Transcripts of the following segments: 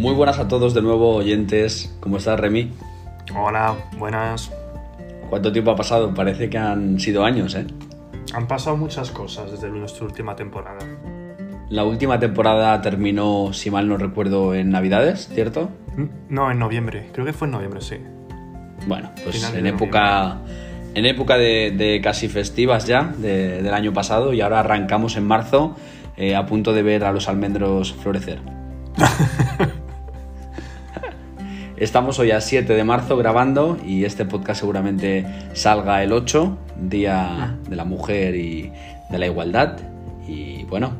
Muy buenas a todos de nuevo, oyentes. ¿Cómo estás, Remy? Hola, buenas. ¿Cuánto tiempo ha pasado? Parece que han sido años, ¿eh? Han pasado muchas cosas desde nuestra última temporada. La última temporada terminó, si mal no recuerdo, en Navidades, ¿cierto? No, en noviembre. Creo que fue en noviembre, sí. Bueno, pues en época, en época de, casi festivas ya, del año pasado, y ahora arrancamos en marzo eh, a punto de ver a los almendros florecer. Estamos hoy a 7 de marzo grabando y este podcast seguramente salga el 8, Día de la Mujer y de la Igualdad. Y bueno,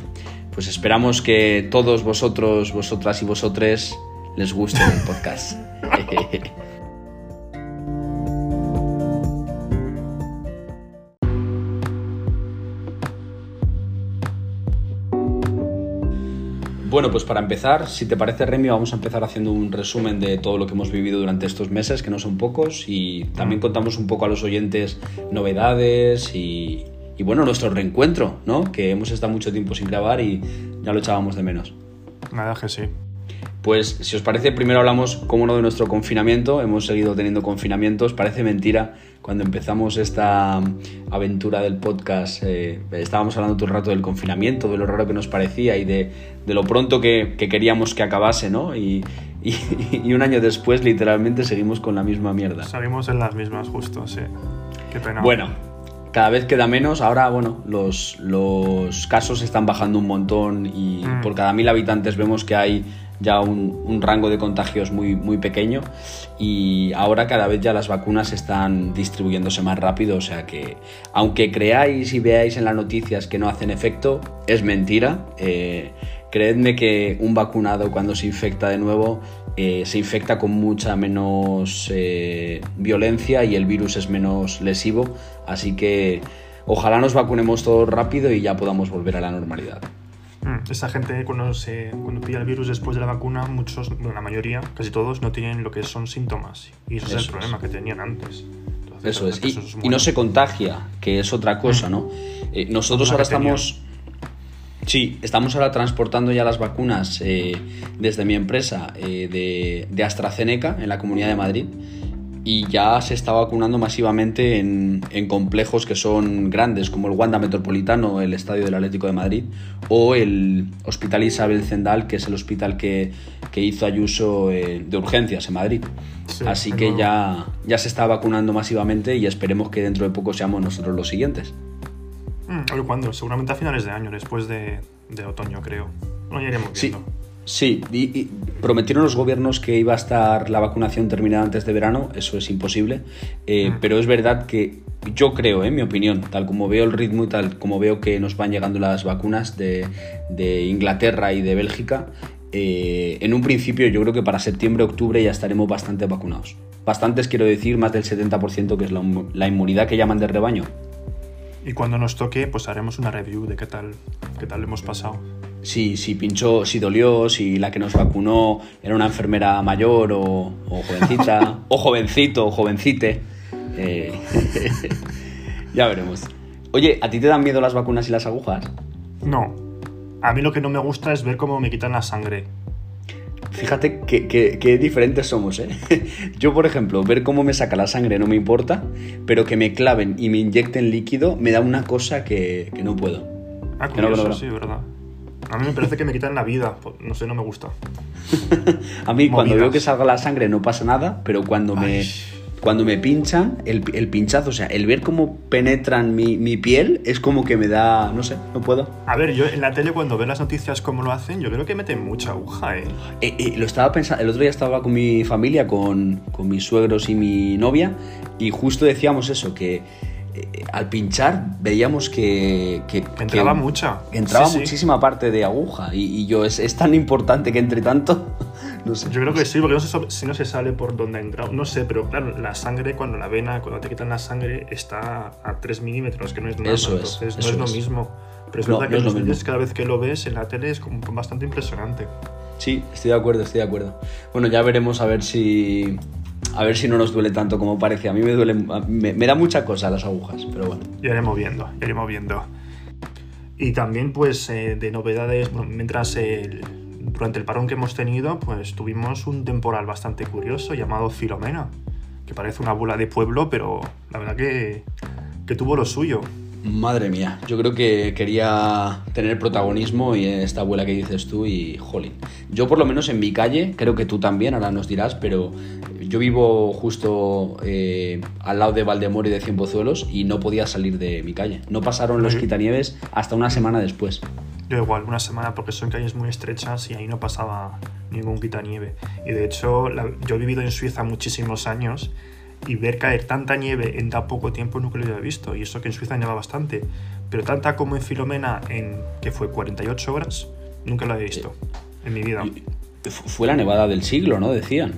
pues esperamos que todos vosotros, vosotras y vosotres les guste el podcast. Bueno, pues para empezar, si te parece, Remy, vamos a empezar haciendo un resumen de todo lo que hemos vivido durante estos meses, que no son pocos, y también mm. contamos un poco a los oyentes novedades y, bueno, nuestro reencuentro, ¿no? Que hemos estado mucho tiempo sin grabar y ya lo echábamos de menos. Nada, que sí. Pues si os parece, primero hablamos, como no, de nuestro confinamiento. Hemos seguido teniendo confinamientos. Parece mentira, cuando empezamos esta aventura del podcast, eh, estábamos hablando todo el rato del confinamiento, de lo raro que nos parecía y de, lo pronto que, queríamos que acabase, ¿no? Y, un año después, literalmente, seguimos con la misma mierda. Seguimos en las mismas, justo, sí. Qué pena. Bueno, cada vez queda menos. Ahora, bueno, los, casos están bajando un montón y mm. por cada mil habitantes vemos que hay ya un, rango de contagios muy, muy pequeño y ahora cada vez ya las vacunas están distribuyéndose más rápido, o sea que aunque creáis y veáis en las noticias que no hacen efecto, es mentira. Eh, creedme que un vacunado cuando se infecta de nuevo eh, se infecta con mucha menos eh, violencia y el virus es menos lesivo, así que ojalá nos vacunemos todos rápido y ya podamos volver a la normalidad. Mm, esa gente cuando, se, cuando pilla el virus después de la vacuna, muchos, bueno, la mayoría, casi todos, no tienen lo que son síntomas. Y eso, es el problema que tenían antes. eso es. Y, no se contagia, que es otra cosa, mm. ¿no? Eh, nosotros ahora estamos... Sí, estamos ahora transportando ya las vacunas eh, desde mi empresa eh, de, de AstraZeneca en la Comunidad de Madrid y ya se está vacunando masivamente en, complejos que son grandes, como el Wanda Metropolitano, el Estadio del Atlético de Madrid, o el Hospital Isabel Zendal, que es el hospital que, hizo Ayuso eh, de urgencias en Madrid. Así que ya, ya se está vacunando masivamente y esperemos que dentro de poco seamos nosotros los siguientes. Mm, ¿Cuándo? Seguramente a finales de año, después de, otoño, creo. No, ya iremos viendo. Sí, y, prometieron los gobiernos que iba a estar la vacunación terminada antes de verano, eso es imposible, eh, pero es verdad que yo creo, en mi opinión, tal como veo el ritmo y tal como veo que nos van llegando las vacunas de, Inglaterra y de Bélgica, eh, en un principio yo creo que para septiembre, octubre ya estaremos bastante vacunados. Bastantes quiero decir, más del 70% que es la, la inmunidad que llaman de rebaño. Y cuando nos toque, pues haremos una review de qué tal, qué tal hemos pasado si, si pinchó, si dolió, si la que nos vacunó era una enfermera mayor o, jovencita, o jovencito, o jovencite. Eh, ya veremos. Oye, ¿a ti te dan miedo las vacunas y las agujas? No. A mí lo que no me gusta es ver cómo me quitan la sangre. Fíjate que, diferentes somos, ¿eh? Yo, por ejemplo, ver cómo me saca la sangre no me importa, pero que me claven y me inyecten líquido me da una cosa que, no puedo. Ah, curioso, sí, verdad. A mí me parece que me quitan la vida. Pues, no sé, no me gusta. a mí cuando veo que salga la sangre no pasa nada, pero cuando me cuando me pinchan, el, pinchazo, o sea, el ver cómo penetran mi, piel es como que me da, no sé, no puedo. A ver, yo en la tele cuando veo las noticias cómo lo hacen, yo creo que meten mucha aguja, ¿eh? eh, eh lo estaba pensando, el otro día estaba con mi familia, con, con mis suegros y mi novia, y justo decíamos eso, que eh, al pinchar veíamos que, entraba mucha. Entraba muchísima parte de aguja y, yo, ¿es, tan importante que entre tanto? no sé. Yo creo que sí, porque no sé si no se sale por dónde ha entrado. No sé, pero claro, la sangre, cuando la vena, cuando te quitan la sangre, está a 3 milímetros, que no es nada. Eso es. no es lo mismo. Pero es verdad que los vídeos, cada vez que lo ves en la tele es como bastante impresionante. Sí, estoy de acuerdo, estoy de acuerdo. Bueno, ya veremos a ver si a ver si no nos duele tanto como parece. A mí me duele, me, da mucha cosa las agujas, pero bueno. Ya iremos viendo, iremos viendo. Y también, pues, eh, de novedades, mientras durante el parón que hemos tenido, pues tuvimos un temporal bastante curioso llamado Filomena, que parece una bola de pueblo, pero la verdad que, que tuvo lo suyo. Madre mía, yo creo que quería tener protagonismo y esta abuela que dices tú y jolín. Yo por lo menos en mi calle, creo que tú también, ahora nos dirás, pero yo vivo justo eh, al lado de Valdemoro y de Cienpozuelos y no podía salir de mi calle. No pasaron los quitanieves hasta una semana después. Yo igual, una semana porque son calles muy estrechas y ahí no pasaba ningún quitanieve. Y de hecho, yo he vivido en Suiza muchísimos años y ver caer tanta nieve en tan poco tiempo nunca lo había visto. Y eso que en Suiza nieva bastante. Pero tanta como en Filomena, en que fue 48 horas, nunca lo había visto en mi vida. Fue la nevada del siglo, ¿no? Decían.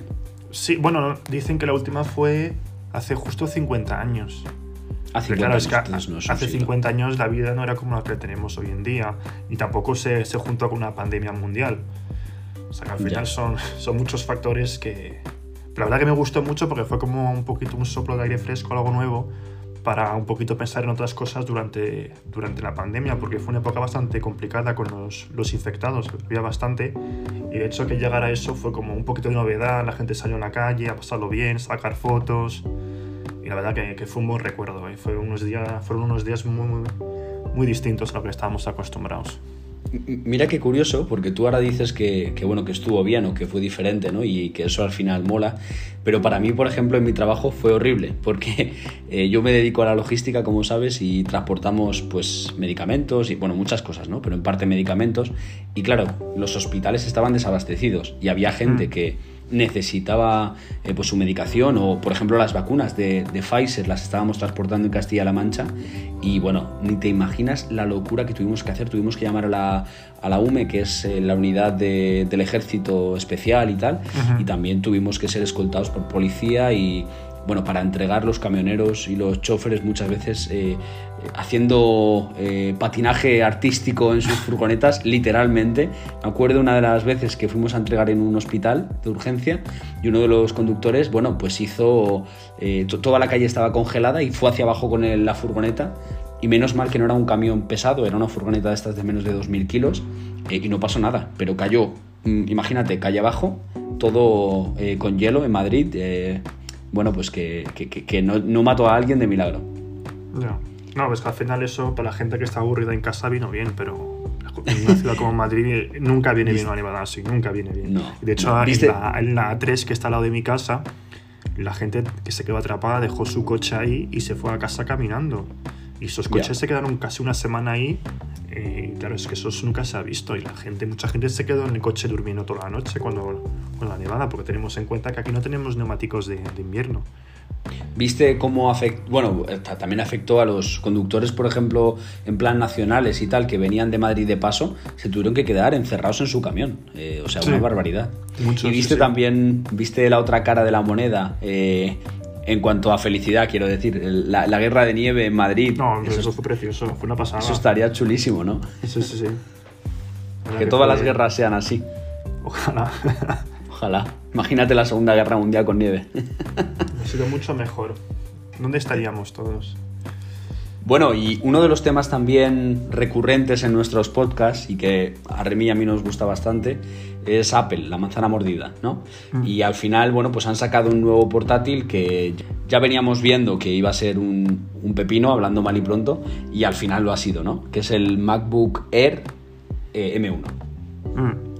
Sí, bueno, dicen que la última fue hace justo 50 años. Hace 50 años la vida no era como la que tenemos hoy en día, y tampoco se, se juntó con una pandemia mundial. O sea que al final son, son muchos factores que, la verdad que me gustó mucho porque fue como un poquito un soplo de aire fresco, algo nuevo, para un poquito pensar en otras cosas durante, durante la pandemia, porque fue una época bastante complicada con los, los infectados, había bastante, y de hecho que llegara eso fue como un poquito de novedad, la gente salió a la calle a pasarlo bien, sacar fotos, y la verdad que, que fue un buen recuerdo, ¿eh? fue unos días, fueron unos días muy, muy, muy distintos a lo que estábamos acostumbrados. Mira qué curioso, porque tú ahora dices que, bueno, que estuvo bien o que fue diferente, ¿no? Y que eso al final mola. Pero para mí, por ejemplo, en mi trabajo fue horrible, porque eh, yo me dedico a la logística, como sabes, y transportamos pues medicamentos y bueno, muchas cosas, ¿no? Pero en parte medicamentos. Y claro, los hospitales estaban desabastecidos y había gente mm. que necesitaba eh, pues su medicación o por ejemplo las vacunas de, Pfizer las estábamos transportando en Castilla-La Mancha y bueno, ni te imaginas la locura que tuvimos que hacer, tuvimos que llamar a la, a la UME que es eh, la unidad del ejército especial y tal y también tuvimos que ser escoltados por policía y bueno, para entregar los camioneros y los choferes muchas veces eh, haciendo eh, patinaje artístico en sus furgonetas, literalmente. Me acuerdo una de las veces que fuimos a entregar en un hospital de urgencia y uno de los conductores, bueno, pues hizo, eh, toda la calle estaba congelada y fue hacia abajo con la furgoneta y menos mal que no era un camión pesado, era una furgoneta de estas de menos de 2.000 kilos y no pasó nada, pero cayó, mm, imagínate, calle abajo, todo con hielo en Madrid bueno, pues que, no, mató a alguien de milagro. No, no, pues que al final eso para la gente que está aburrida en casa vino bien, pero en una ciudad como Madrid nunca viene bien una nevada así, nunca viene bien. De hecho, en la, en la A3 que está al lado de mi casa, la gente que se quedó atrapada dejó su coche ahí y se fue a casa caminando. Y esos coches se quedaron casi una semana ahí. Eh, claro, es que eso nunca se ha visto. Y la gente, mucha gente se quedó en el coche durmiendo toda la noche cuando, con la nevada, porque tenemos en cuenta que aquí no tenemos neumáticos de, invierno. ¿Viste cómo afectó? Bueno, también afectó a los conductores, por ejemplo, en plan nacionales y tal, que venían de Madrid de paso, se tuvieron que quedar encerrados en su camión. Eh, o sea, una barbaridad. y viste también, viste la otra cara de la moneda, eh, en cuanto a felicidad, quiero decir, la, guerra de nieve en Madrid. No, eso, fue precioso, fue una pasada. Eso estaría chulísimo, ¿no? Sí, sí, sí. Que, todas las guerras sean así. Ojalá. Ojalá. Imagínate la Segunda Guerra Mundial con nieve. Ha sido mucho mejor. ¿Dónde estaríamos todos? Bueno, y uno de los temas también recurrentes en nuestros podcasts y que a Remy y a mí nos gusta bastante es Apple, la manzana mordida, ¿no? Mm. Y al final, bueno, pues han sacado un nuevo portátil que ya veníamos viendo que iba a ser un, pepino, hablando mal y pronto, y al final lo ha sido, ¿no? Que es el MacBook Air eh, M1. Mm.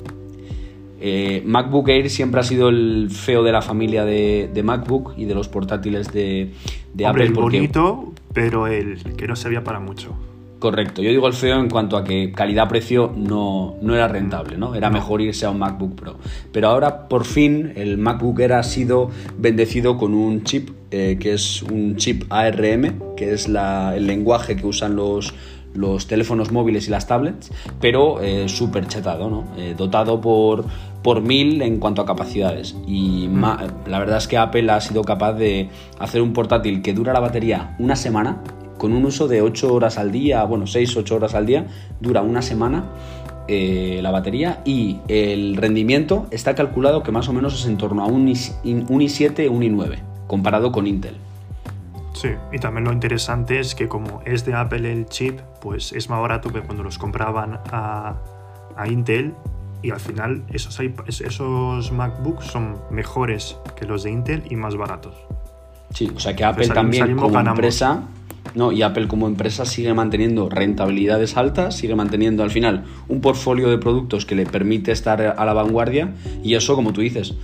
Eh, MacBook Air siempre ha sido el feo de la familia de, MacBook y de los portátiles de, de Apple. El bonito, pero el que no servía para mucho. Correcto, yo digo el feo en cuanto a que calidad-precio no, no, era rentable, ¿no? Era mejor irse a un MacBook Pro. Pero ahora, por fin, el MacBook Air ha sido bendecido con un chip, eh, que es un chip ARM, que es el lenguaje que usan los, los teléfonos móviles y las tablets, pero eh, súper chetado, ¿no? Eh, dotado por, por mil en cuanto a capacidades. Y mm. la verdad es que Apple ha sido capaz de hacer un portátil que dura la batería una semana, con un uso de 8 horas al día, bueno, 6-8 horas al día, dura una semana. Eh, la batería y el rendimiento está calculado que más o menos es en torno a un i7, un i9 comparado con Intel. Sí, y también lo interesante es que como es de Apple el chip, pues es más barato que cuando los compraban a, Intel y al final esos, esos MacBooks son mejores que los de Intel y más baratos. Sí, o sea que Apple también como empresa, no, y Apple como empresa sigue manteniendo rentabilidades altas, sigue manteniendo al final un portfolio de productos que le permite estar a la vanguardia y eso, como tú dices,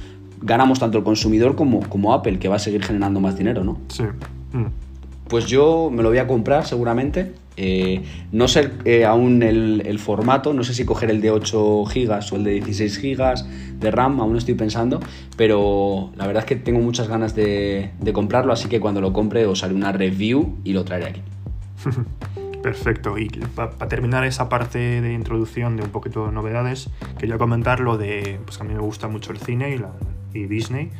ganamos tanto el consumidor como, como Apple, que va a seguir generando más dinero, ¿no? Sí. Mm. Pues yo me lo voy a comprar seguramente. Eh, no sé eh, aún el, formato, no sé si coger el de 8 GB o el de 16 GB de RAM, aún estoy pensando, pero la verdad es que tengo muchas ganas de, comprarlo, así que cuando lo compre os haré una review y lo traeré aquí. Perfecto, y para terminar esa parte de introducción de un poquito de novedades, quería comentar lo de, pues a mí me gusta mucho el cine y, y Disney,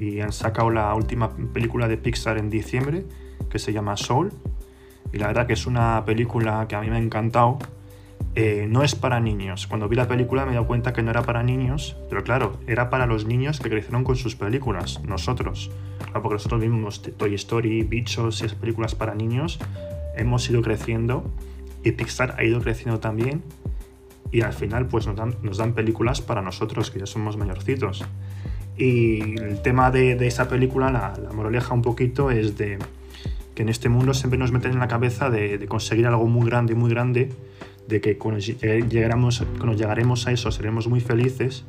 y han sacado la última película de Pixar en diciembre, que se llama Soul, y la verdad que es una película que a mí me ha encantado. Eh, no es para niños. Cuando vi la película me he dado cuenta que no era para niños, pero claro, era para los niños que crecieron con sus películas, nosotros. porque nosotros vimos Toy Story, Bichos y esas películas para niños, hemos ido creciendo y Pixar ha ido creciendo también y al final pues nos dan, nos dan películas para nosotros que ya somos mayorcitos. Y el tema de, esa película, la, la moraleja un poquito es de que en este mundo siempre nos meten en la cabeza de, conseguir algo muy grande, muy grande, de que cuando, llegaremos, cuando llegaremos a eso seremos muy felices,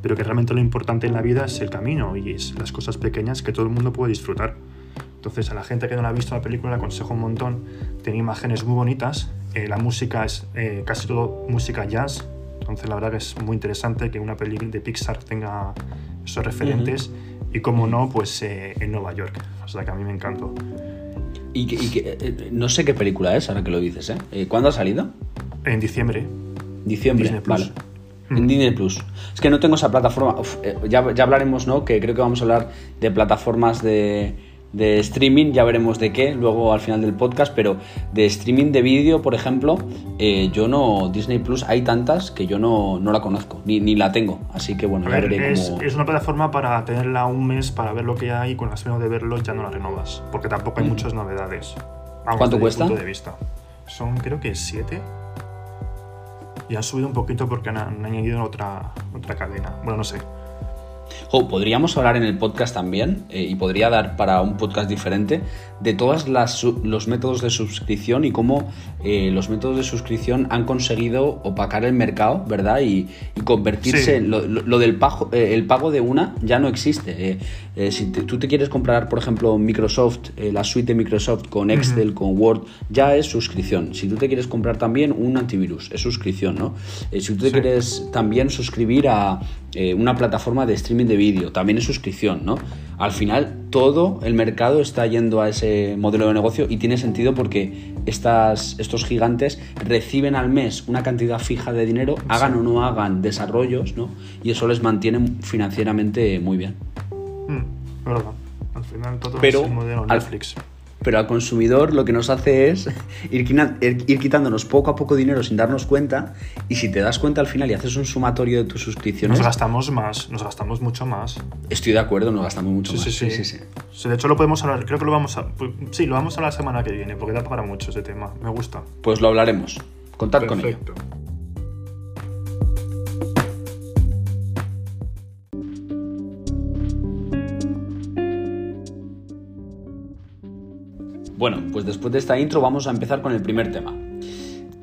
pero que realmente lo importante en la vida es el camino y es las cosas pequeñas que todo el mundo puede disfrutar. Entonces a la gente que no la ha visto la película le aconsejo un montón. Tiene imágenes muy bonitas, eh, la música es eh, casi todo música jazz, entonces la verdad que es muy interesante que una película de Pixar tenga esos referentes y como no, pues eh, en Nueva York. O sea que a mí me encantó. Y, que, eh, no sé qué película es, ahora que lo dices, ¿eh? eh ¿Cuándo ha salido? En diciembre. Diciembre, vale. En mm. Disney Plus. Es que no tengo esa plataforma. Eh, ya, ya hablaremos, ¿no? Que creo que vamos a hablar de plataformas de, de streaming, ya veremos de qué luego al final del podcast, pero de streaming de vídeo, por ejemplo, eh, yo no, Disney Plus hay tantas que yo no, no la conozco, ni, ni, la tengo, así que bueno, es, es, una plataforma para tenerla un mes para ver lo que hay y con las de verlo ya no la renovas, porque tampoco hay mm. muchas novedades. ¿Cuánto cuesta? de vista. Son creo que siete y han subido un poquito porque han, han añadido otra, otra cadena, bueno, no sé podríamos hablar en el podcast también, eh, y podría dar para un podcast diferente, de todos los métodos de suscripción y cómo eh, los métodos de suscripción han conseguido opacar el mercado, ¿verdad? Y, convertirse en lo, del pago, eh, el pago de una ya no existe. si tú te quieres comprar, por ejemplo, Microsoft, la suite de Microsoft con Excel, con Word, ya es suscripción. Si tú te quieres comprar también un antivirus, es suscripción, ¿no? si tú te quieres también suscribir a una plataforma de streaming de vídeo, también es suscripción, ¿no? Al final todo el mercado está yendo a ese modelo de negocio y tiene sentido porque estas, estos gigantes reciben al mes una cantidad fija de dinero, hagan o no hagan desarrollos, ¿no? Y eso les mantiene financieramente muy bien. Mm, verdad. Al final todo es el modelo Netflix pero al consumidor lo que nos hace es ir, quitándonos poco a poco dinero sin darnos cuenta y si te das cuenta al final y haces un sumatorio de tus suscripciones... Nos gastamos más, nos gastamos mucho más. Estoy de acuerdo, nos gastamos mucho más. Sí sí, sí, sí, De hecho lo podemos hablar, creo que lo vamos a... Pues, sí, lo vamos a la semana que viene porque da para mucho ese tema, me gusta. Pues lo hablaremos, contad con ello. Bueno, pues después de esta intro vamos a empezar con el primer tema.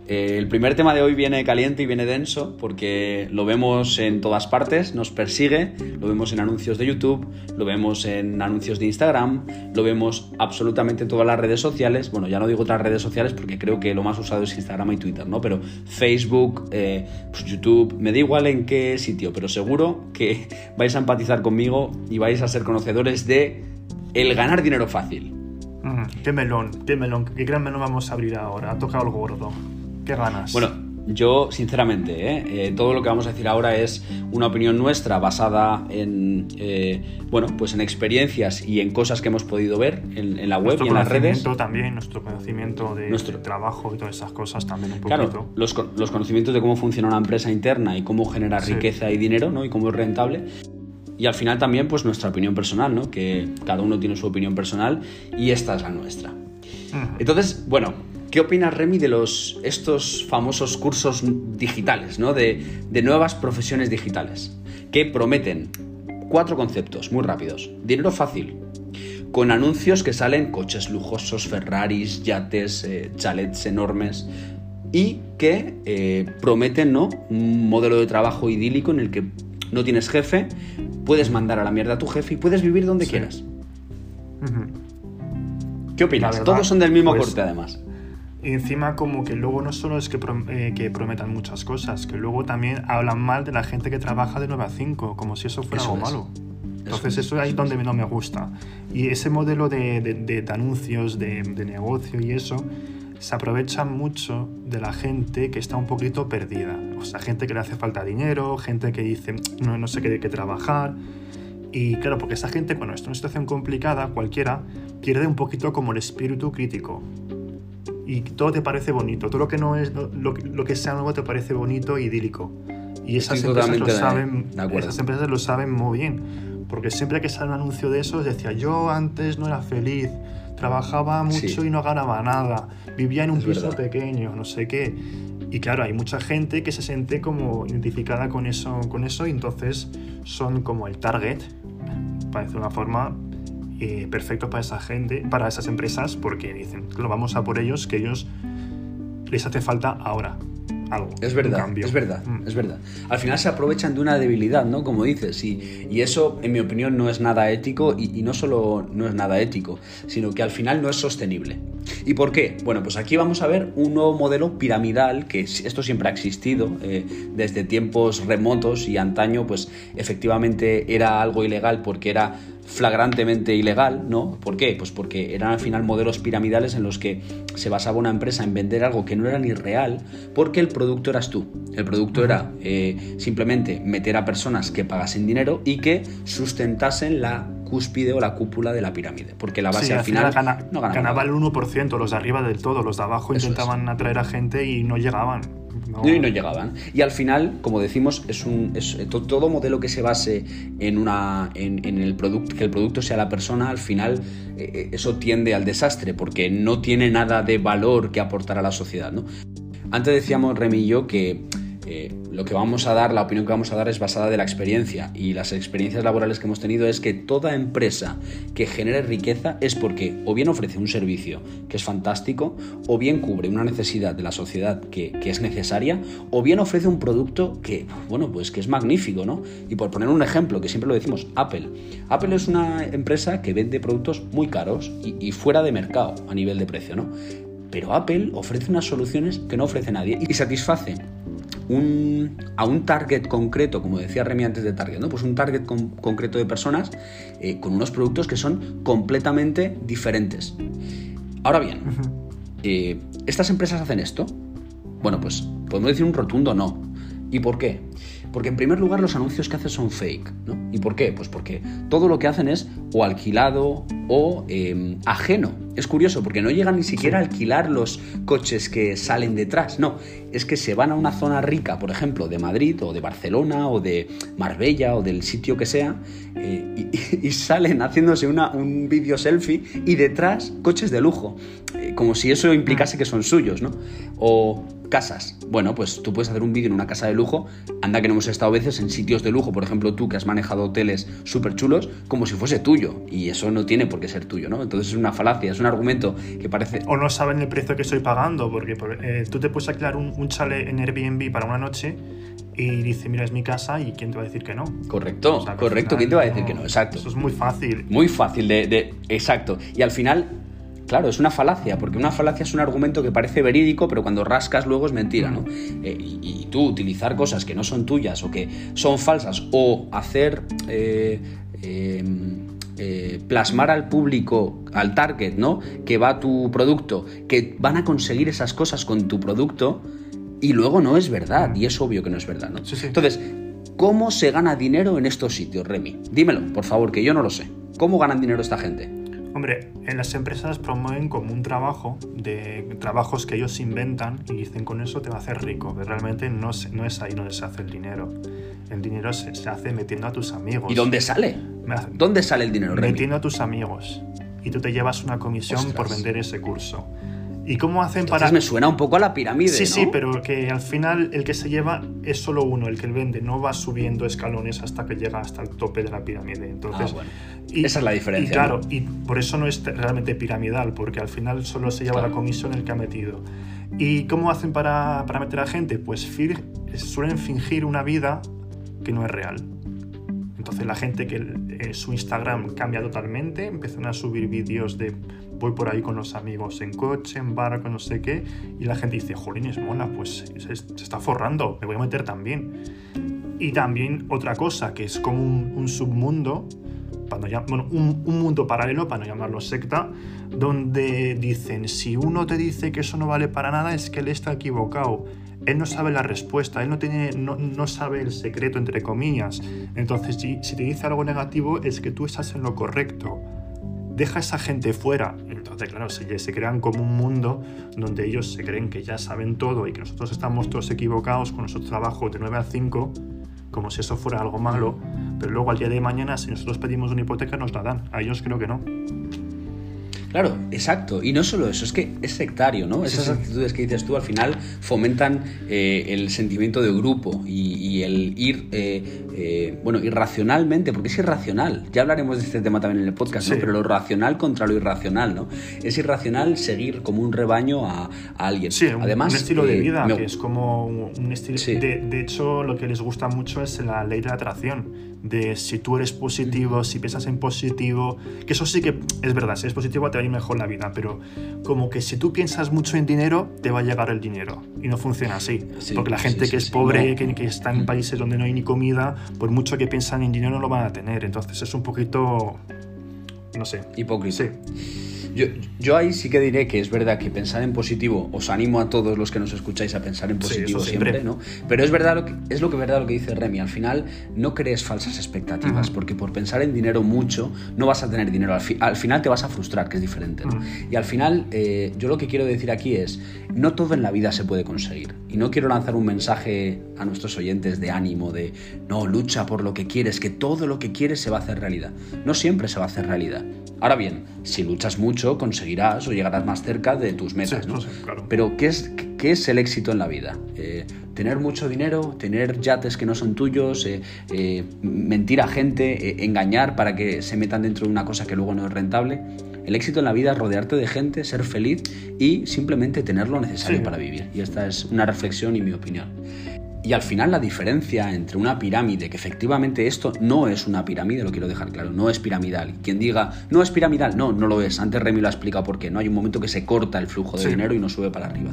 Eh, el primer tema de hoy viene caliente y viene denso porque lo vemos en todas partes, nos persigue, lo vemos en anuncios de YouTube, lo vemos en anuncios de Instagram, lo vemos absolutamente en todas las redes sociales. Bueno, ya no digo otras redes sociales porque creo que lo más usado es Instagram y Twitter, ¿no? Pero Facebook, eh, pues YouTube, me da igual en qué sitio, pero seguro que vais a empatizar conmigo y vais a ser conocedores de el ganar dinero fácil. Qué melón, qué melón, qué gran melón vamos a abrir ahora. Ha tocado el gordo. Qué ganas. Bueno, yo, sinceramente, ¿eh? Eh, todo lo que vamos a decir ahora es una opinión nuestra basada en, eh, bueno, pues en experiencias y en cosas que hemos podido ver en, la web y en las redes. también, nuestro conocimiento de, nuestro... trabajo y todas esas cosas también un poquito. Claro, los, los conocimientos de cómo funciona una empresa interna y cómo genera riqueza y dinero, ¿no? Y cómo es rentable y al final también pues nuestra opinión personal, ¿no? Que cada uno tiene su opinión personal y esta es la nuestra. Entonces, bueno, ¿Qué opinas, Remy, de los, estos famosos cursos digitales, ¿no? de, de nuevas profesiones digitales? Que prometen cuatro conceptos muy rápidos. Dinero fácil, con anuncios que salen coches lujosos, Ferraris, yates, eh, chalets enormes y que eh, prometen ¿no? un modelo de trabajo idílico en el que no tienes jefe, puedes mandar a la mierda a tu jefe y puedes vivir donde quieras. ¿Qué opinas? Todos son del mismo pues, corte además. Encima como que luego no solo es que, eh, que, prometan muchas cosas, que luego también hablan mal de la gente que trabaja de 9 a 5, como si eso fuera algo malo. Entonces eso es ahí donde no me gusta. Y ese modelo de, de, anuncios, de, negocio y eso, se aprovecha mucho de la gente que está un poquito perdida. O sea, gente que le hace falta dinero, gente que dice, no, no sé qué, qué trabajar. Y claro, porque esa gente cuando está en una situación complicada, cualquiera, pierde un poquito como el espíritu crítico y todo te parece bonito. Todo lo que no es, lo, lo que sea nuevo te parece bonito idílico. Y esas empresas, lo saben, esas empresas lo saben muy bien. Porque siempre que sale un anuncio de eso, decía, yo antes no era feliz, trabajaba mucho y no ganaba nada, vivía en un piso pequeño, no sé qué. Y claro, hay mucha gente que se siente como identificada con eso, con eso y entonces son como el target, para decir una forma, eh, perfecto para esa gente, para esas empresas, porque dicen, lo vamos a por ellos, que ellos les hace falta ahora. Algo, es verdad, es verdad, mm. es verdad. Al final se aprovechan de una debilidad, ¿no? Como dices, y, y eso, en mi opinión, no es nada ético, y, y, no solo no es nada ético, sino que al final no es sostenible. ¿Y por qué? Bueno, pues aquí vamos a ver un nuevo modelo piramidal, que esto siempre ha existido eh, desde tiempos remotos y antaño, pues efectivamente era algo ilegal porque era flagrantemente ilegal, ¿no? ¿Por qué? Pues porque eran al final modelos piramidales en los que se basaba una empresa en vender algo que no era ni real, porque el producto eras tú. El producto era eh, simplemente meter a personas que pagasen dinero y que sustentasen la cúspide o la cúpula de la pirámide, porque la base al final, no ganaba, el 1%, los de arriba del todo, los de abajo intentaban atraer a gente y no llegaban. Y no llegaban. Y al final, como decimos, es un todo modelo que se base en una en, el producto, que el producto sea la persona, al final eh, eh, eso tiende al desastre, porque no tiene nada de valor que aportar a la sociedad. ¿no? Antes decíamos Remy y yo que eh, lo que vamos a dar, la opinión que vamos a dar es basada de la experiencia y las experiencias laborales que hemos tenido es que toda empresa que genere riqueza es porque o bien ofrece un servicio que es fantástico, o bien cubre una necesidad de la sociedad que, es necesaria, o bien ofrece un producto que, bueno, pues que es magnífico, ¿no? Y por poner un ejemplo, que siempre lo decimos, Apple. Apple es una empresa que vende productos muy caros y, y fuera de mercado a nivel de precio, ¿no? Pero Apple ofrece unas soluciones que no ofrece nadie y satisface a un target concreto, como decía Remy antes de target, ¿no? Pues un target concreto de personas eh, con unos productos que son completamente diferentes. Ahora bien, eh, ¿estas empresas hacen esto? Bueno, pues podemos decir un rotundo no. ¿Y por qué? Porque en primer lugar los anuncios que hacen son fake. ¿no? ¿Y por qué? Pues porque todo lo que hacen es o alquilado o em, ajeno. Es curioso porque no llegan ni siquiera a alquilar los coches que salen detrás. No, es que se van a una zona rica, por ejemplo, de Madrid o de Barcelona o de Marbella o del sitio que sea eh, y, salen haciéndose una, un vídeo selfie y detrás coches de lujo. Eh, como si eso implicase que son suyos, ¿no? O casas. Bueno, pues tú puedes hacer un vídeo en una casa de lujo. Anda que no hemos estado veces en sitios de lujo, por ejemplo, tú que has manejado hoteles súper chulos, como si fuese tuyo. Y eso no tiene por qué ser tuyo, ¿no? Entonces es una falacia, es un argumento que parece... O no saben el precio que estoy pagando, porque eh, tú te puedes alquilar un, un chale en Airbnb para una noche y dice, mira, es mi casa y ¿quién te va a decir que no? Correcto, correcto, ¿quién te va a decir que no? Exacto. Eso es muy fácil. Muy fácil de, de, Exacto. Y al final Claro, es una falacia, porque una falacia es un argumento que parece verídico, pero cuando rascas luego es mentira, ¿no? Eh, y, tú utilizar cosas que no son tuyas o que son falsas o hacer... Eh, em, eh, plasmar al público, al target, ¿no? Que va tu producto, que van a conseguir esas cosas con tu producto y luego no es verdad, y es obvio que no es verdad, ¿no? Entonces, ¿cómo se gana dinero en estos sitios, Remy? Dímelo, por favor, que yo no lo sé. ¿Cómo ganan dinero esta gente? Hombre, en las empresas promueven como un trabajo de trabajos que ellos inventan y dicen con eso te va a hacer rico, pero realmente no, no es ahí donde se hace el dinero. El dinero se, hace metiendo a tus amigos. ¿Y dónde sale? ¿Dónde sale el dinero? Metiendo a tus amigos. Y tú te llevas una comisión por vender ese curso. ¿Y cómo hacen para.? me suena un poco a la pirámide. Sí, sí, pero que al final el que se lleva es solo uno, el que vende, no va subiendo escalones hasta que llega hasta el tope de la pirámide. Entonces, ah, esa es la diferencia. Y claro, y por eso no es realmente piramidal, porque al final solo se lleva la comisión el que ha metido. ¿Y cómo hacen para, para meter a gente? Pues suelen fingir una vida que no es real. Entonces la gente que eh, su Instagram cambia totalmente, empiezan a subir vídeos de voy por ahí con los amigos en coche, en barco, no sé qué, y la gente dice, jolín, es mona, pues se, está forrando, me voy a meter también. Y también otra cosa, que es como un, submundo, un, un, mundo paralelo, para no llamarlo secta, donde dicen, si uno te dice que eso no vale para nada, es que él está equivocado. Él no sabe la respuesta, él no, tiene, no, no sabe el secreto, entre comillas. Entonces, si, te dice algo negativo, es que tú estás en lo correcto deja a esa gente fuera. Entonces, claro, se, se, crean como un mundo donde ellos se creen que ya saben todo y que nosotros estamos todos equivocados con nuestro trabajo de 9 a 5, como si eso fuera algo malo, pero luego al día de mañana, si nosotros pedimos una hipoteca, nos la dan. A ellos creo que no. Claro, exacto. Y no solo eso, es que es sectario, ¿no? Esas actitudes que dices tú al final fomentan eh, el sentimiento de grupo y, el ir, eh, eh, bueno, irracionalmente, porque es irracional. Ya hablaremos de este tema también en el podcast, ¿no? Pero lo racional contra lo irracional, ¿no? Es irracional seguir como un rebaño a, alguien. Sí, Además, un estilo de vida, que es como un estilo... De, de hecho, lo que les gusta mucho es la ley de la atracción de si tú eres positivo, si piensas en positivo, que eso sí que es verdad, si eres positivo te va a ir mejor la vida, pero como que si tú piensas mucho en dinero, te va a llegar el dinero. Y no funciona así, porque la gente que es pobre, que, que, está en países donde no hay ni comida, por mucho que piensan en dinero no lo van a tener, entonces es un poquito, no sé. Hipócrita. Yo, ahí sí que diré que es verdad que pensar en positivo, os animo a todos los que nos escucháis a pensar en positivo siempre, ¿no? Pero es verdad lo que, es lo que verdad lo que dice Remy, al final no crees falsas expectativas, porque por pensar en dinero mucho no vas a tener dinero, al, final te vas a frustrar, que es diferente, Y al final eh, yo lo que quiero decir aquí es, no todo en la vida se puede conseguir, y no quiero lanzar un mensaje a nuestros oyentes de ánimo, de no, lucha por lo que quieres, que todo lo que quieres se va a hacer realidad. No siempre se va a hacer realidad. Ahora bien, si luchas mucho, conseguirás o llegarás más cerca de tus metas. ¿no? Pero, ¿qué es, ¿qué es el éxito en la vida? Eh, tener mucho dinero, tener yates que no son tuyos, eh, eh, mentir a gente, engañar para que se metan dentro de una cosa que luego no es rentable. El éxito en la vida es rodearte de gente, ser feliz y simplemente tener lo necesario para vivir. Y esta es una reflexión y mi opinión. Y al final la diferencia entre una pirámide, que efectivamente esto no es una pirámide, lo quiero dejar claro, no es piramidal. Quien diga, no es piramidal, no, no lo es. Antes Remy lo ha explicado por qué, ¿no? Hay un momento que se corta el flujo de dinero y no sube para arriba.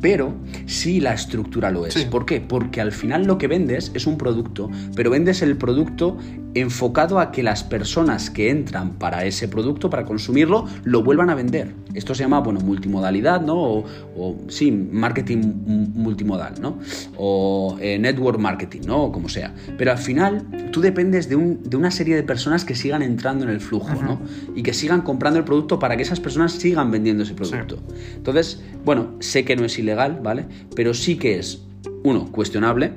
Pero sí la estructura lo es. ¿Por qué? Porque al final lo que vendes es un producto, pero vendes el producto enfocado a que las personas que entran para ese producto, para consumirlo, lo vuelvan a vender. Esto se llama, bueno, multimodalidad, ¿no? O, o sí, marketing multimodal, ¿no? O eh, network marketing, ¿no? O como sea. Pero al final tú dependes de, una serie de personas que sigan entrando en el flujo, ¿no? Y que sigan comprando el producto para que esas personas sigan vendiendo ese producto. Entonces, bueno, sé que no es ilegal, ¿vale? Pero sí que es, uno, cuestionable,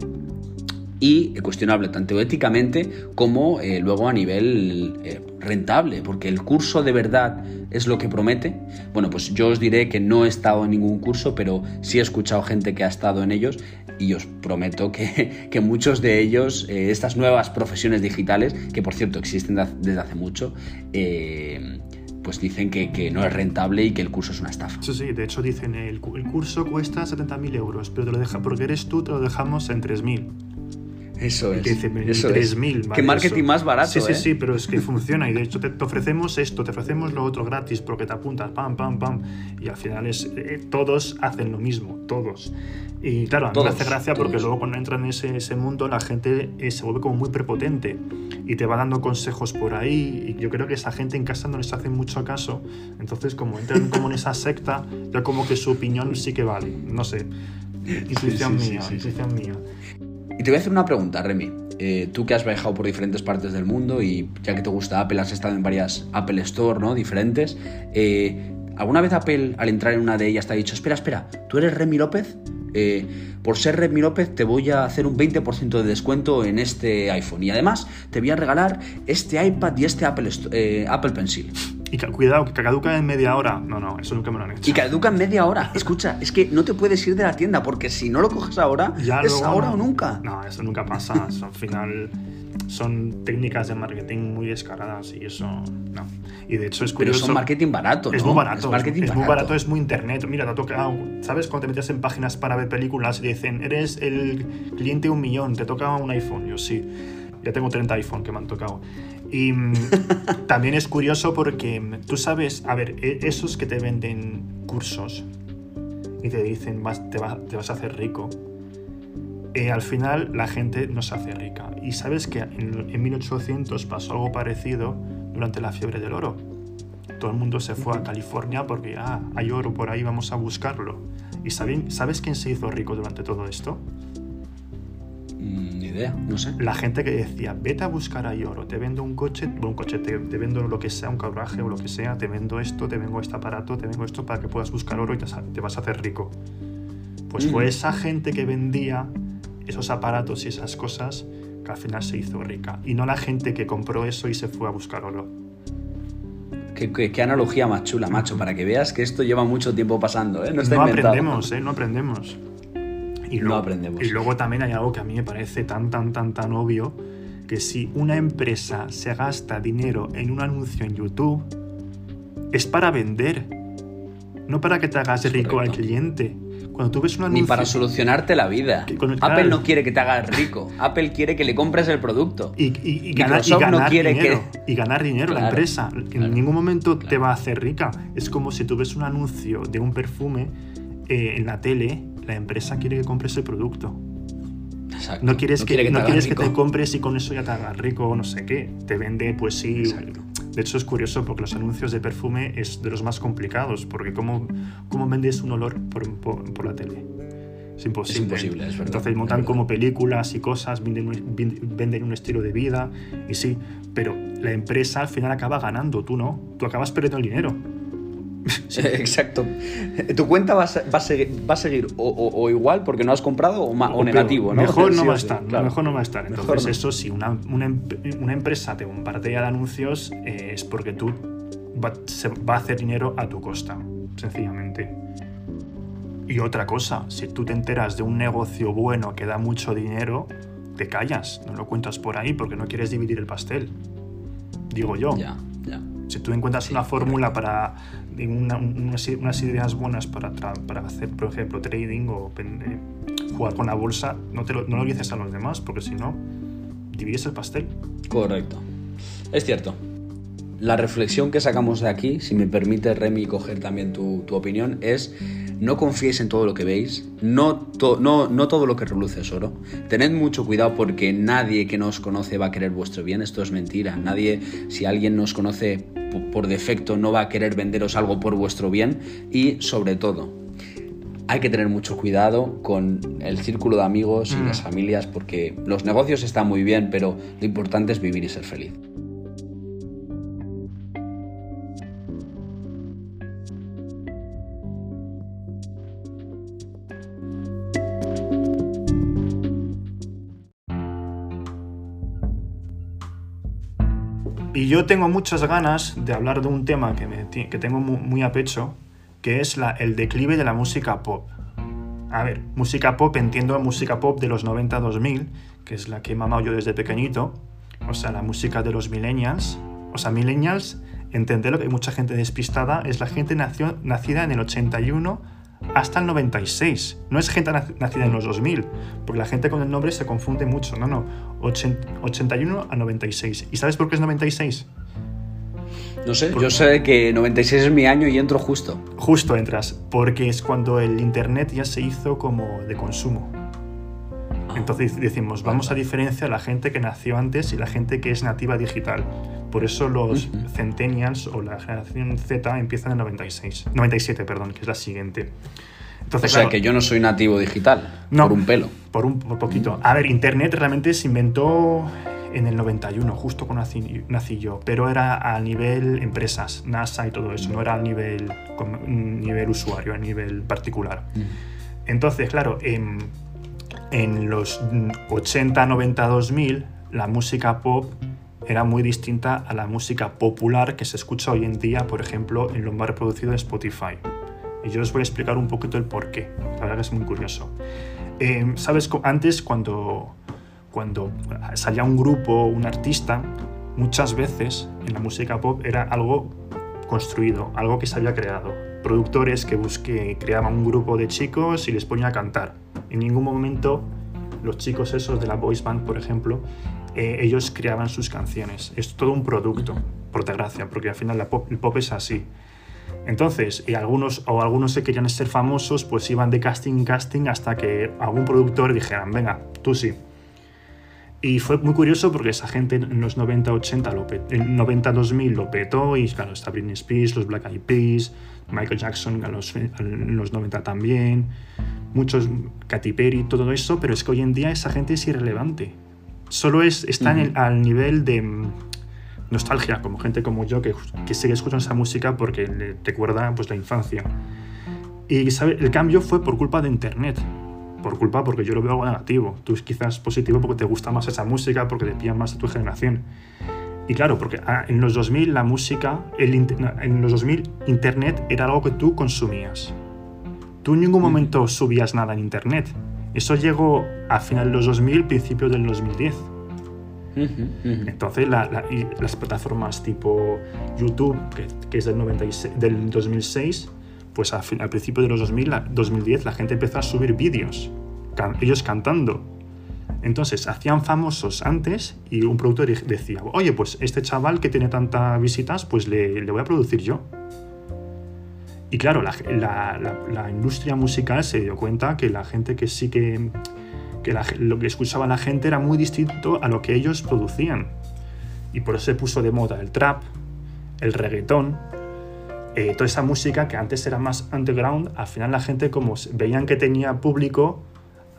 y cuestionable tanto éticamente como eh, luego a nivel eh, rentable, porque el curso de verdad es lo que promete. Bueno, pues yo os diré que no he estado en ningún curso, pero sí he escuchado gente que ha estado en ellos y os prometo que, muchos de ellos, eh, estas nuevas profesiones digitales, que por cierto existen desde hace mucho, pues dicen que, no es rentable y que el curso es una estafa. Sí, sí, de hecho dicen el, el curso cuesta 70.000 euros, pero te lo deja, porque eres tú, te lo dejamos en 3.000. Eso es. Que dice, eso 3.000. Qué marketing más barato. Sí, sí, ¿eh? sí, pero es que funciona. Y de hecho te, ofrecemos esto, te ofrecemos lo otro gratis porque te apuntas, pam, pam, pam. Y al final es, eh, todos hacen lo mismo, todos. Y claro, a mí me hace gracia porque luego cuando entran en ese, ese mundo la gente eh, se vuelve como muy prepotente y te va dando consejos por ahí. Y yo creo que esa gente en casa no les hace mucho caso. Entonces, como entran como en esa secta, ya como que su opinión sí que vale. No sé. Intuición mía, intuición mía. Y te voy a hacer una pregunta, Remy. Eh, tú que has viajado por diferentes partes del mundo y ya que te gusta Apple, has estado en varias Apple Store, ¿no? Diferentes. Eh, ¿Alguna vez Apple, al entrar en una de ellas, te ha dicho, espera, espera, ¿tú eres Remy López? Eh, por ser Remy López te voy a hacer un 20% de descuento en este iPhone y además te voy a regalar este iPad y este Apple, Apple Pencil. Y cuidado, que caduca en media hora. No, no, eso nunca me lo han hecho. Y caduca en media hora. Escucha, es que no te puedes ir de la tienda porque si no lo coges ahora, ya es ahora o nunca. No, eso nunca pasa. al final son técnicas de marketing muy descaradas y eso no. Y de hecho es curioso. Pero son marketing barato, ¿no? Es muy barato. Es, marketing es muy barato, es muy internet. Mira, te ha tocado. ¿Sabes cuando te metes en páginas para ver películas y dicen, eres el cliente un millón, te toca un iPhone? Yo sí. Ya tengo 30 iPhone que me han tocado. Y mm, también es curioso porque mm, tú sabes, a ver, e, esos que te venden cursos y te dicen vas, te, te vas a hacer rico, eh, al final la gente no se hace rica. Y sabes que en, 1800 pasó algo parecido durante la fiebre del oro. Todo el mundo se fue a California porque ah, hay oro por ahí, vamos a buscarlo. ¿Y saben, sabes quién se hizo rico durante todo esto? Mm, idea, no sé. La gente que decía, vete a buscar ahí oro, te vendo un coche, un coche, te, vendo lo que sea, un carruaje o lo que sea, te vendo esto, te vengo este aparato, te vengo esto para que puedas buscar oro y te, vas a hacer rico. Pues fue mm. esa gente que vendía esos aparatos y esas cosas que al final se hizo rica. Y no la gente que compró eso y se fue a buscar oro. Qué, analogía más chula, macho, para que veas que esto lleva mucho tiempo pasando, ¿eh? No, no aprendemos, ¿eh? No aprendemos. Y luego, no aprendemos. Y luego también hay algo que a mí me parece tan, tan, tan, tan obvio, que si una empresa se gasta dinero en un anuncio en YouTube, es para vender, no para que te hagas rico al cliente. Cuando tú ves un anuncio, Ni para solucionarte la vida. Apple no quiere que te hagas rico. Apple quiere que le compres el producto. Y, ganar, no quiere dinero. Que... Y ganar dinero la empresa. en ningún momento te va a hacer rica. Es como si tú ves un anuncio de un perfume eh, en la tele, la empresa quiere que compres el producto. Exacto. No quieres, que, te, no quieres que te compres y con eso ya te hagas rico o no sé qué. Te vende, pues sí, de hecho, es curioso porque los anuncios de perfume es de los más complicados, porque ¿cómo, cómo vendes un olor por, por, la tele? Es imposible. Es imposible, es verdad. Entonces montan como películas y cosas, venden, venden un estilo de vida, y sí, pero la empresa al final acaba ganando, tú no, tú acabas perdiendo el dinero. Exacto. Tu cuenta va a, va a seguir, va a seguir o, igual porque no has comprado o, negativo, ¿no? Mejor no va a estar, mejor no va a estar. Entonces, eso sí, una, una, empresa te bombardea de anuncios eh, es porque tú va, se, va a hacer dinero a tu costa, sencillamente. Y otra cosa, si tú te enteras de un negocio bueno que da mucho dinero, te callas, no lo cuentas por ahí porque no quieres dividir el pastel. Digo yo. Ya, ya. Si tú encuentras una fórmula para unas, ideas buenas para, para, hacer, por ejemplo, trading o eh, jugar con la bolsa, no, te no lo dices a los demás, porque si no, divides el pastel. Correcto. Es cierto. La reflexión que sacamos de aquí, si me permite Remy coger también tu, tu opinión, es no confiéis en todo lo que veis, no, no, no, todo lo que reluce es oro. Tened mucho cuidado porque nadie que nos conoce va a querer vuestro bien, esto es mentira. Nadie, si alguien nos conoce por defecto, no va a querer venderos algo por vuestro bien y sobre todo, hay que tener mucho cuidado con el círculo de amigos y mm. las familias porque los negocios están muy bien, pero lo importante es vivir y ser feliz. Yo tengo muchas ganas de hablar de un tema que, me, que tengo muy, a pecho, que es el declive de la música pop. A ver, música pop, entiendo música pop de los 90-2000, que es la que he mamado yo desde pequeñito, o sea, la música de los millennials. O sea, millennials, entenderlo que hay mucha gente despistada, es la gente nacida en el 81 hasta el 96. No es gente nacida en los 2000, porque la gente con el nombre se confunde mucho. No, no. 81 a 96. ¿Y sabes por qué es 96? No sé, yo sé que 96 es mi año y entro justo. Justo entras, porque es cuando el Internet ya se hizo como de consumo. Ah. Entonces decimos, vamos a diferenciar la gente que nació antes y la gente que es nativa digital. Por eso los centennials o la generación Z empiezan en 96, 97, perdón, que es la siguiente. Entonces, o sea que yo no soy nativo digital, por un pelo. Por un poquito. A ver, Internet realmente se inventó en el 91, justo cuando nací, yo, pero era a nivel empresas, NASA y todo eso, no era a nivel, nivel usuario, a nivel particular. Entonces, claro, en, en los 80, 90, 2000, la música pop era muy distinta a la música popular que se escucha hoy en día, por ejemplo, en lo más reproducido de Spotify. Y yo os voy a explicar un poquito el por qué. La verdad que es muy curioso. Eh, Sabes, antes cuando, cuando salía un grupo, un artista, muchas veces en la música pop era algo construido, algo que se había creado. Productores que, busque, creaban un grupo de chicos y les ponían a cantar. En ningún momento los chicos esos de la voice band, por ejemplo, eh, ellos creaban sus canciones. Es todo un producto, por desgracia, porque al final la pop, el pop es así. Entonces, y algunos o algunos se querían ser famosos, pues iban de casting en casting hasta que algún productor dijeran, venga, tú sí. Y fue muy curioso porque esa gente en los 90-80, lo en 90-2000 lo petó y claro, está Britney Spears, los Black Eyed Peas, Michael Jackson en los, en los 90 también, muchos, Katy Perry, todo eso, pero es que hoy en día esa gente es irrelevante. Solo es, está al nivel de mm, nostalgia, como gente como yo que, que sigue escuchando esa música porque le recuerda pues, la infancia. Y ¿sabe? el cambio fue por culpa de Internet. Por culpa porque yo lo veo algo negativo. Tú quizás positivo porque te gusta más esa música, porque te pillan más a tu generación. Y claro, porque ah, en los 2000 la música, el, en los 2000 Internet era algo que tú consumías. Tú en ningún momento subías nada en Internet. Eso llegó a final de los 2000, principios del 2010. Entonces las plataformas tipo YouTube, que, es del, 96, del 2006, pues al, principio de los 2000, 2010 la gente empezó a subir vídeos, ellos cantando. Entonces hacían famosos antes y un productor decía, oye, pues este chaval que tiene tantas visitas, pues le, voy a producir yo. Y claro, la, la, industria musical se dio cuenta que la gente que sí que que lo que escuchaba la gente era muy distinto a lo que ellos producían. Y por eso se puso de moda el trap, el reggaetón, eh, toda esa música que antes era más underground, al final la gente como veían que tenía público,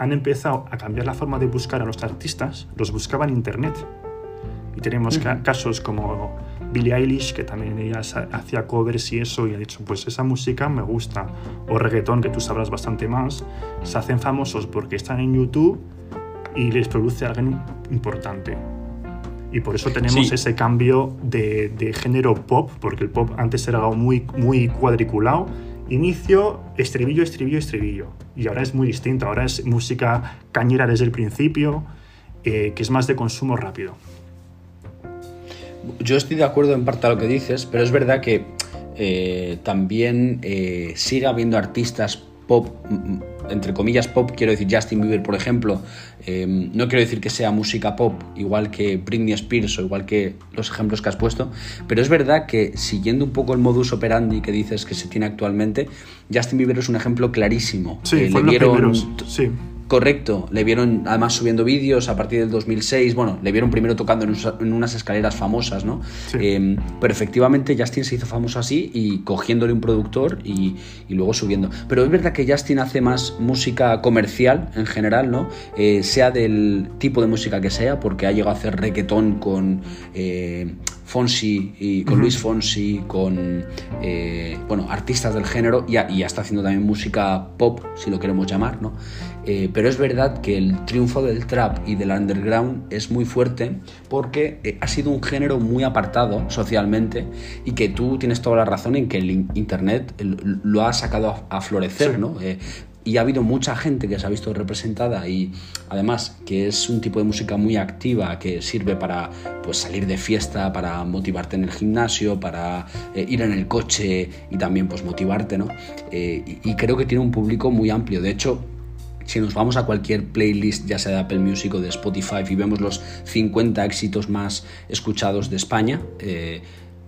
han empezado a cambiar la forma de buscar a los artistas, los buscaban en internet. Y tenemos casos como Billie Eilish, que también ella hacía covers y eso, y ha dicho, pues esa música me gusta. O reggaetón, que tú sabrás bastante más, se hacen famosos porque están en YouTube y les produce alguien importante. Y por eso tenemos ese cambio de, de, género pop, porque el pop antes era algo muy, muy cuadriculado. Inicio, estribillo, estribillo, estribillo. Y ahora es muy distinto, ahora es música cañera desde el principio, eh, que es más de consumo rápido yo estoy de acuerdo en parte a lo que dices, pero es verdad que eh, también eh, sigue habiendo artistas pop, entre comillas pop, quiero decir Justin Bieber, por ejemplo. Eh, no quiero decir que sea música pop, igual que Britney Spears o igual que los ejemplos que has puesto, pero es verdad que siguiendo un poco el modus operandi que dices que se tiene actualmente, Justin Bieber es un ejemplo clarísimo. Sí, le sí. Correcto, le vieron además subiendo vídeos a partir del 2006, bueno, le vieron primero tocando en, unas escaleras famosas, ¿no? Em, pero efectivamente Justin se hizo famoso así y cogiéndole un productor y, luego subiendo. Pero es verdad que Justin hace más música comercial en general, ¿no? Eh, sea del tipo de música que sea, porque ha llegado a hacer reggaetón con... Eh, Fonsi y con Luis Fonsi, con eh, bueno, artistas del género y, ya está haciendo también música pop, si lo queremos llamar, ¿no? Eh, pero es verdad que el triunfo del trap y del underground es muy fuerte porque eh, ha sido un género muy apartado socialmente y que tú tienes toda la razón en que el internet lo ha sacado a, florecer, ¿no? y ha habido mucha gente que se ha visto representada y además que es un tipo de música muy activa que sirve para pues salir de fiesta, para motivarte en el gimnasio, para eh, ir en el coche y también pues motivarte, ¿no? Eh, y, creo que tiene un público muy amplio. De hecho, si nos vamos a cualquier playlist, ya sea de Apple Music o de Spotify, y vemos los 50 éxitos más escuchados de España, eh,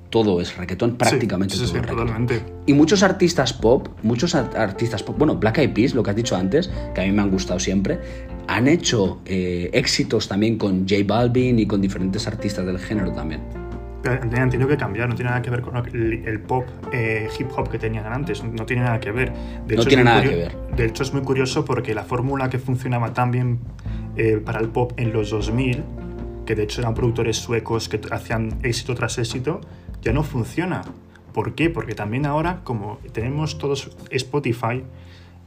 todo es reggaetón, prácticamente todo es reggaetón. Y muchos artistas pop, muchos artistas pop, bueno, Black Eyed Peas, lo que has dicho antes, que a mí me han gustado siempre, han hecho eh, éxitos también con J Balvin y con diferentes artistas del género también. Han tenido que cambiar, no tiene nada que ver con el, pop eh, hip hop que tenían antes, no tiene nada que ver. no tiene nada que ver. De hecho, es muy curioso porque la fórmula que funcionaba tan bien eh, para el pop en los 2000, que de hecho eran productores suecos que hacían éxito tras éxito, ya no funciona. ¿Por qué? Porque también ahora, como tenemos todos Spotify,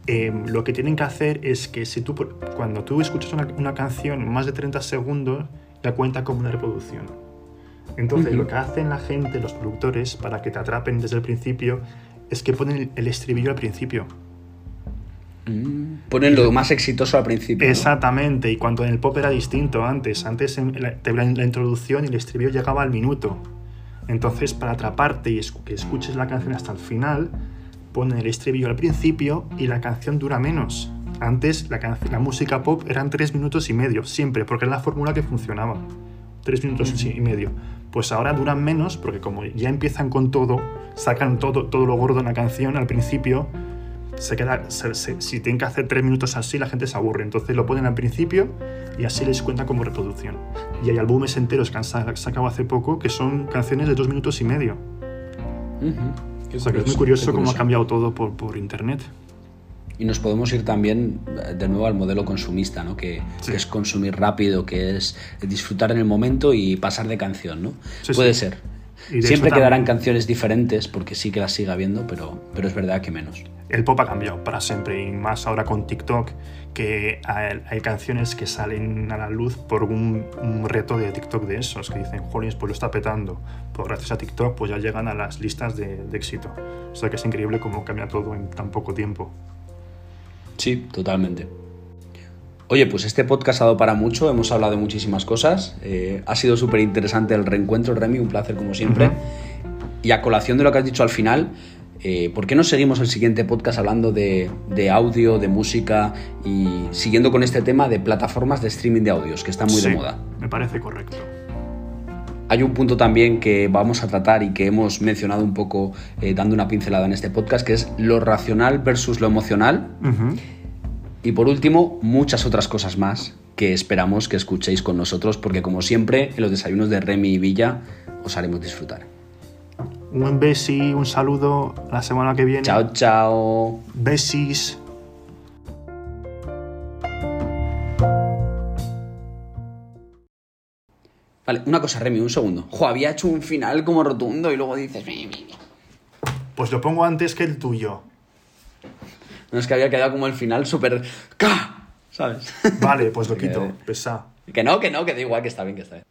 em, lo que tienen que hacer es que si tú, cuando tú escuchas una, canción más de 30 segundos, ya cuenta como una reproducción. Entonces, lo que hacen la gente, los productores, para que te atrapen desde el principio, es que ponen el estribillo al principio. Mm, ponen lo más exitoso al principio. Exactamente, y cuando en el pop era distinto antes, antes en la, la introducción y el estribillo llegaba al minuto. Entonces, para atraparte y que escuches la canción hasta el final, ponen el estribillo al principio y la canción dura menos. Antes la, la música pop eran tres minutos y medio, siempre, porque era la fórmula que funcionaba. Tres minutos y medio. Pues ahora duran menos, porque como ya empiezan con todo, sacan todo, todo lo gordo en la canción al principio, se queda, si tienen que hacer tres minutos así, la gente se aburre. Entonces lo ponen al principio y así les cuenta como reproducción. Y hay álbumes enteros que han sacado hace poco que son canciones de dos minutos y medio. O sea que es muy curioso, cómo ha cambiado todo por, por internet. Y nos podemos ir también eh, de nuevo al modelo consumista, ¿no? que, es consumir rápido, que es disfrutar en el momento y pasar de canción. ¿no? Puede ser. Siempre quedarán canciones diferentes, porque sí que las siga habiendo, pero, pero es verdad que menos. El pop ha cambiado para siempre, y más ahora con TikTok, que hay, canciones que salen a la luz por un, reto de TikTok de esos, que dicen, Jolines, pues lo está petando. Pues gracias a TikTok, pues ya llegan a las listas de, de éxito. O sea que es increíble cómo cambia todo en tan poco tiempo. Sí, totalmente. Oye, pues este podcast ha dado para mucho, hemos hablado de muchísimas cosas, eh, ha sido súper interesante el reencuentro, Remy, un placer como siempre. Y a colación de lo que has dicho al final, eh, ¿por qué no seguimos el siguiente podcast hablando de, audio, de música y siguiendo con este tema de plataformas de streaming de audios, que está muy de moda? Me parece correcto. Hay un punto también que vamos a tratar y que hemos mencionado un poco eh, dando una pincelada en este podcast, que es lo racional versus lo emocional. Y por último, muchas otras cosas más que esperamos que escuchéis con nosotros, porque como siempre, en los desayunos de Remy y Villa os haremos disfrutar. Un besi, un saludo la semana que viene. Chao, chao. Besis. Vale, una cosa, Remy, un segundo. Jo, había hecho un final como rotundo y luego dices... Pues lo pongo antes que el tuyo. No es que había quedado como el final súper. ¿Sabes? Vale, pues lo quito. Pesa. Que no, que no, que da igual, que está bien, que está bien.